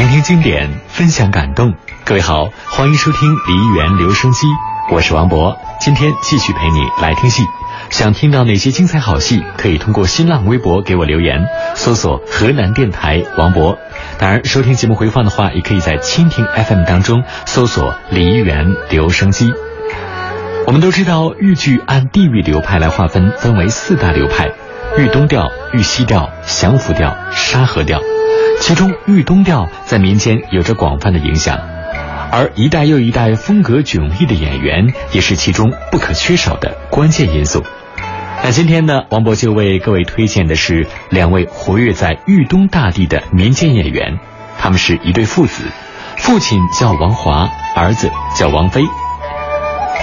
聆听经典，分享感动。各位好，欢迎收听梨园留声机，我是王博，今天继续陪你来听戏。想听到哪些精彩好戏，可以通过新浪微博给我留言，搜索河南电台王博。当然，收听节目回放的话，也可以在蜻蜓 FM 当中搜索梨园留声机。我们都知道，豫剧按地域流派来划分，分为四大流派：豫东调、豫西调、降服调、沙河调。其中，豫东调在民间有着广泛的影响，而一代又一代风格迥异的演员也是其中不可缺少的关键因素。那今天呢，王博就为各位推荐的是两位活跃在豫东大地的民间演员，他们是一对父子，父亲叫王华，儿子叫王飞。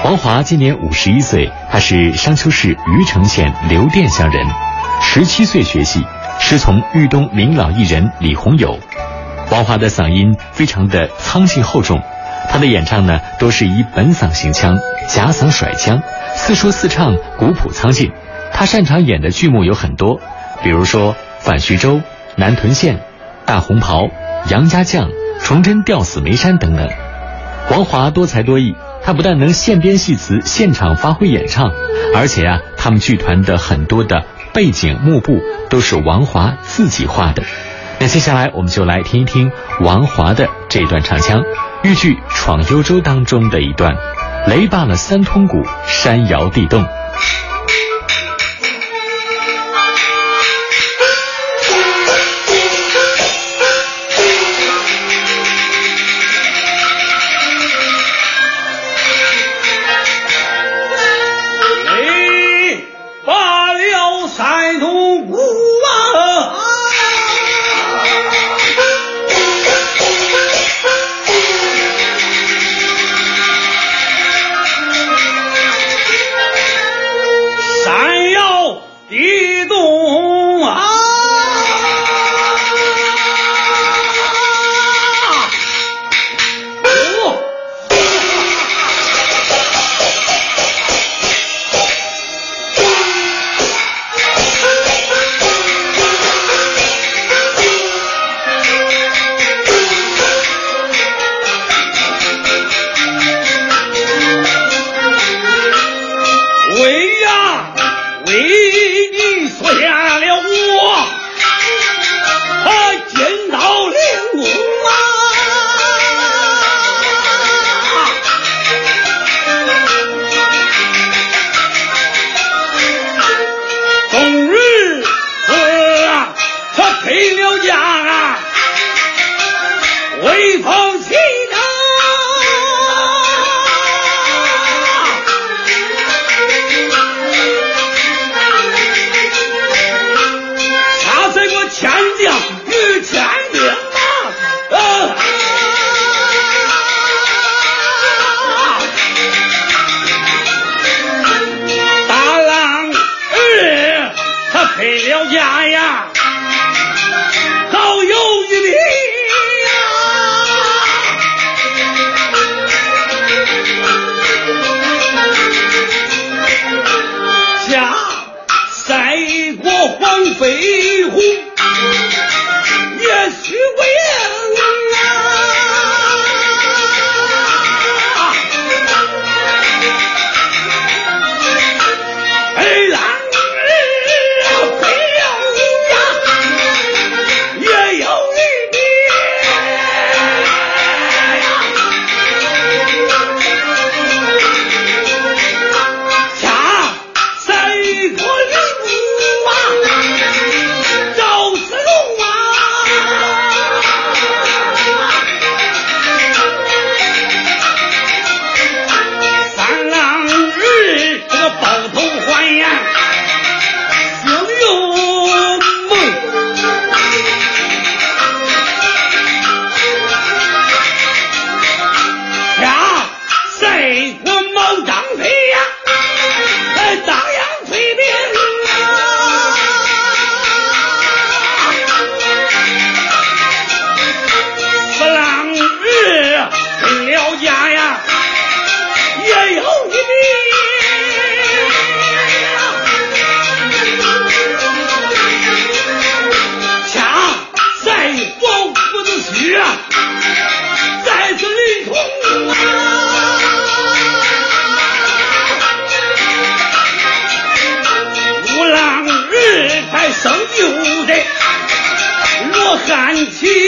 王华今年五十一岁，他是商丘市虞城县刘店乡人，十七岁学戏，师从豫东名老艺人李洪友。王华的嗓音非常的苍劲厚重，他的演唱呢都是以本嗓行腔，假嗓甩腔，似说似唱，古朴苍劲。他擅长演的剧目有很多，比如说《反徐州》《南屯县》《大红袍》《杨家将》《崇祯吊死梅山》等等。王华多才多艺，他不但能现编戏词、现场发挥演唱，而且啊，他们剧团的很多的背景幕布都是王华自己画的。那接下来我们就来听一听王华的这段唱腔，豫剧《闯幽州》当中的一段：雷罢了三通鼓，山摇地动。起。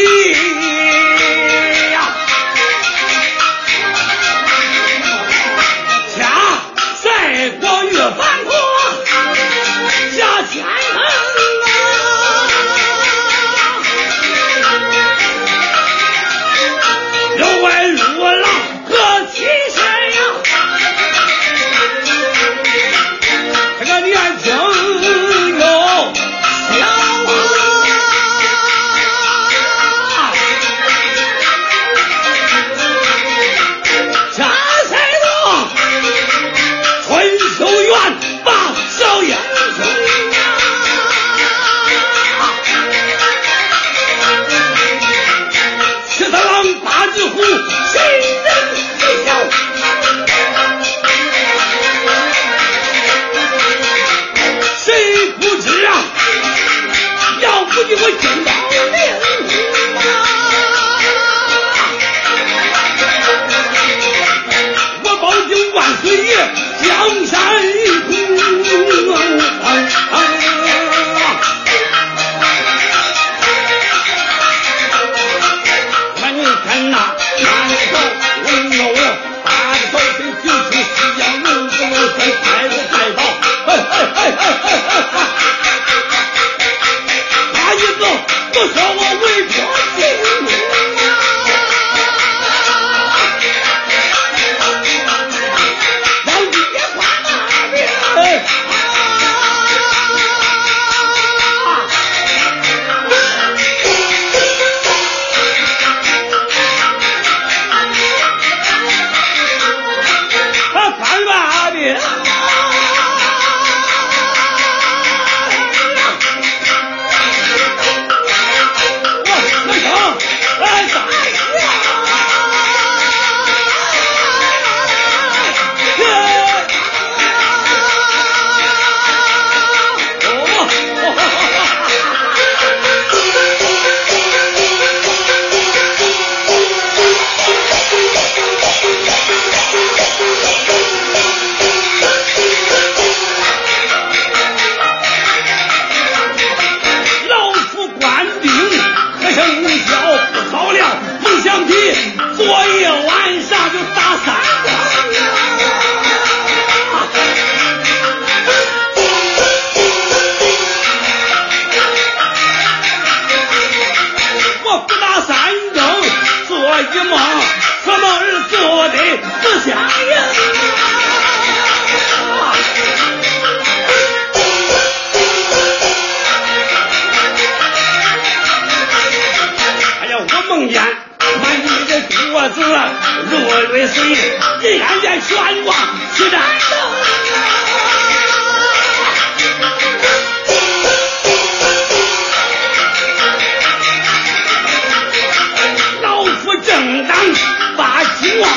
把希望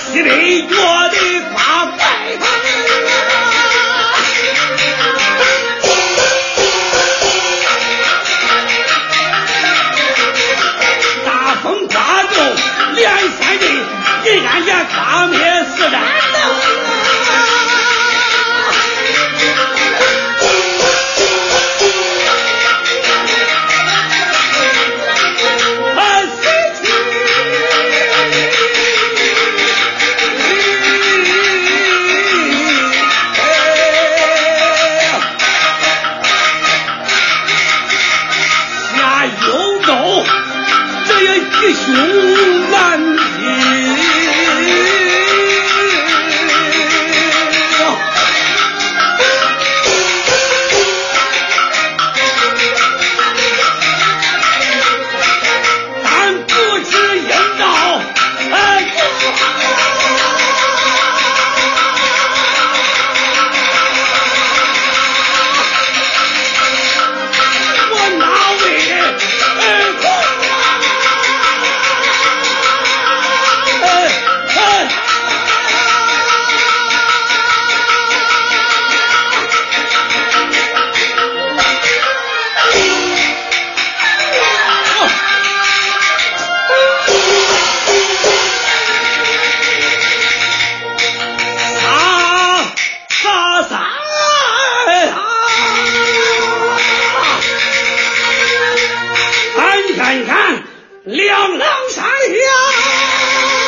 西北角的刮白头大风刮走连山地银俺岩刮灭四盏灯です。两郎山下。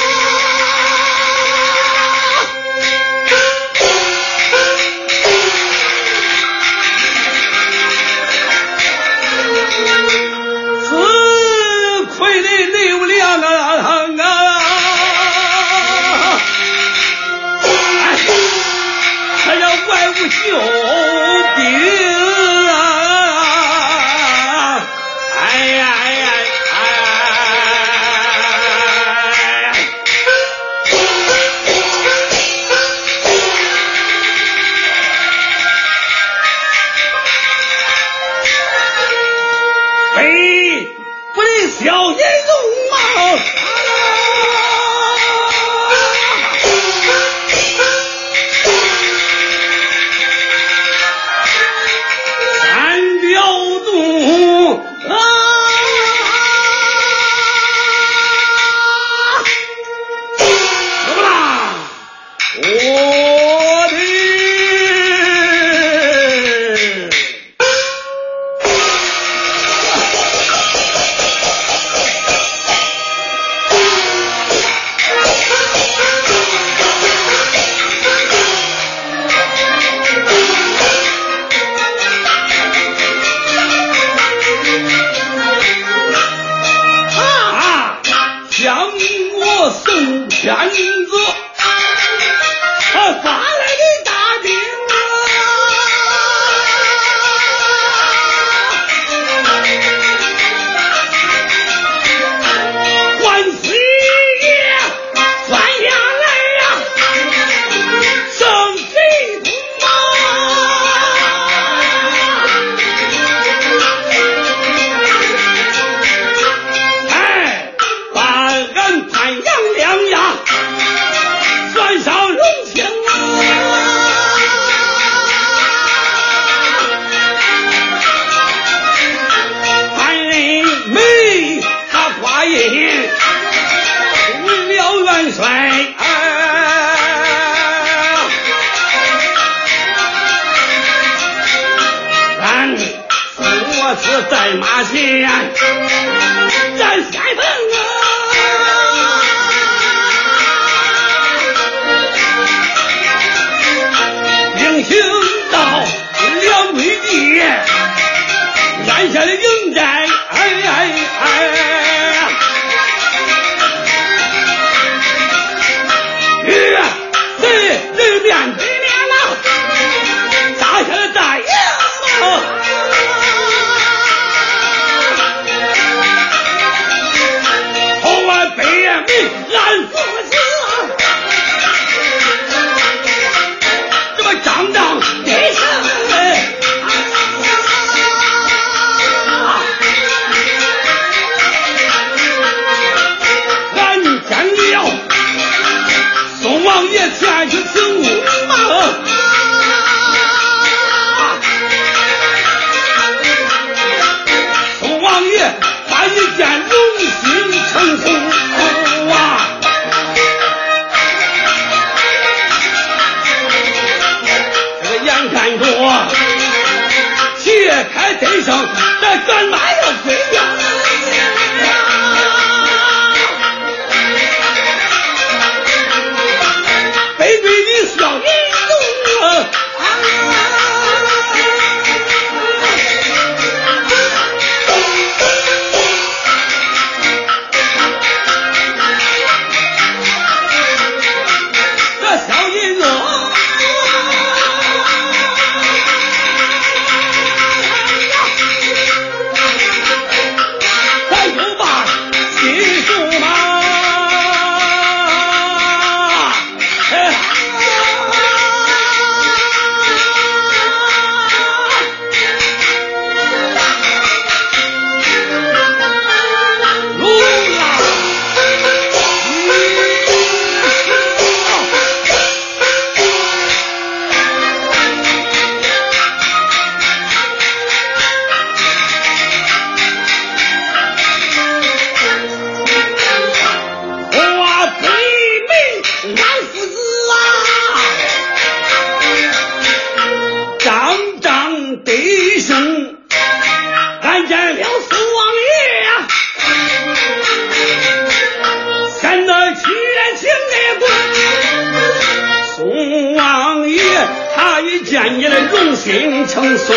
见你的荣心称颂，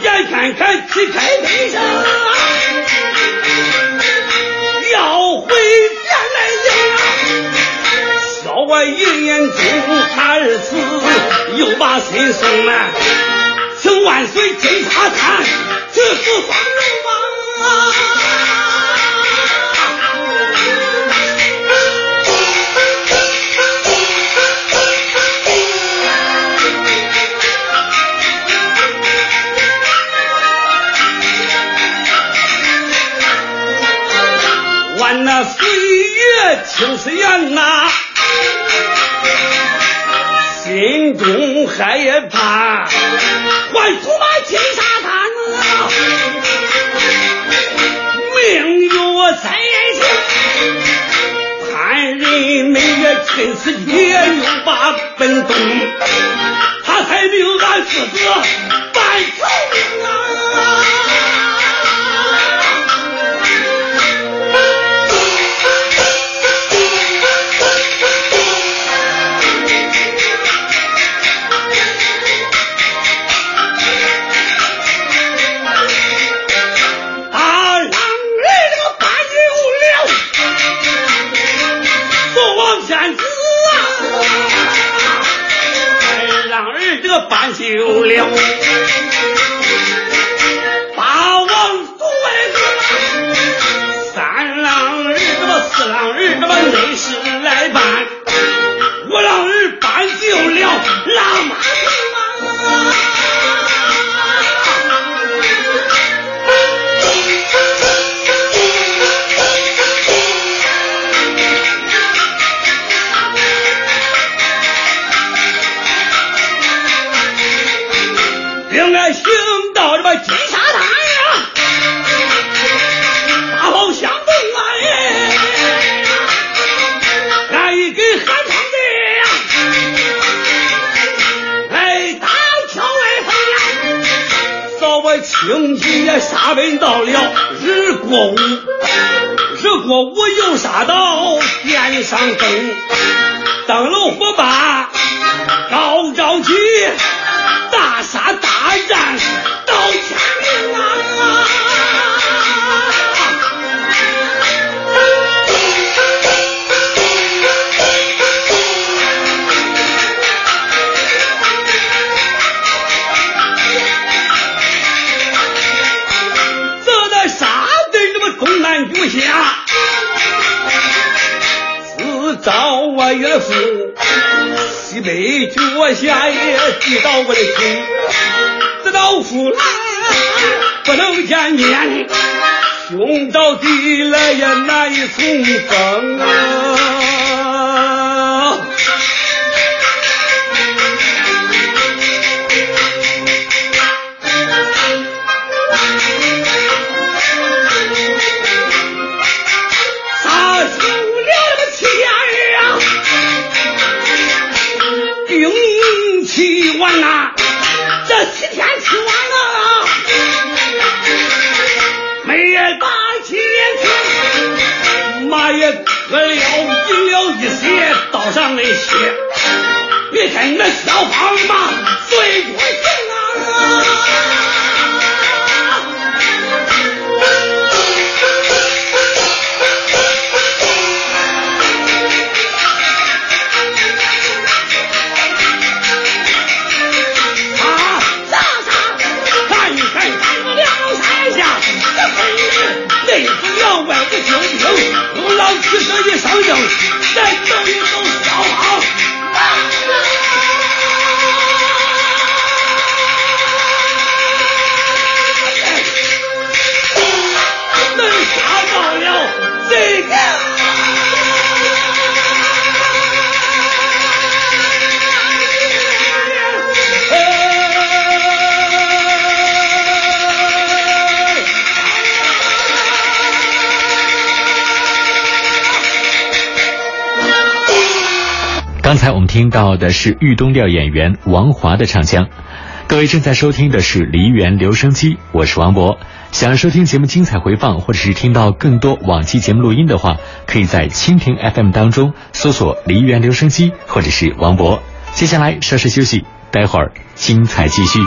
眼看看旗开得胜，要回家来迎啊。小我一言中他二次又把心送来，请万岁金沙滩去赴方荣王。管那岁月青丝远呐，心中害怕，还出马金沙滩啊，命若在身，潘仁美也趁此机又把奔东，他才留俺父子半条命啊。休了，八王祖外三郎儿这么四郎儿这么内侍来办，کیوں کا 那些，你看那小方嘛，最多刚才我们听到的是豫东调演员王华的唱腔。各位正在收听的是梨园留声机，我是王博。想要收听节目精彩回放，或者是听到更多往期节目录音的话，可以在蜻蜓 FM 当中搜索梨园留声机，或者是王博。接下来稍事休息，待会儿精彩继续。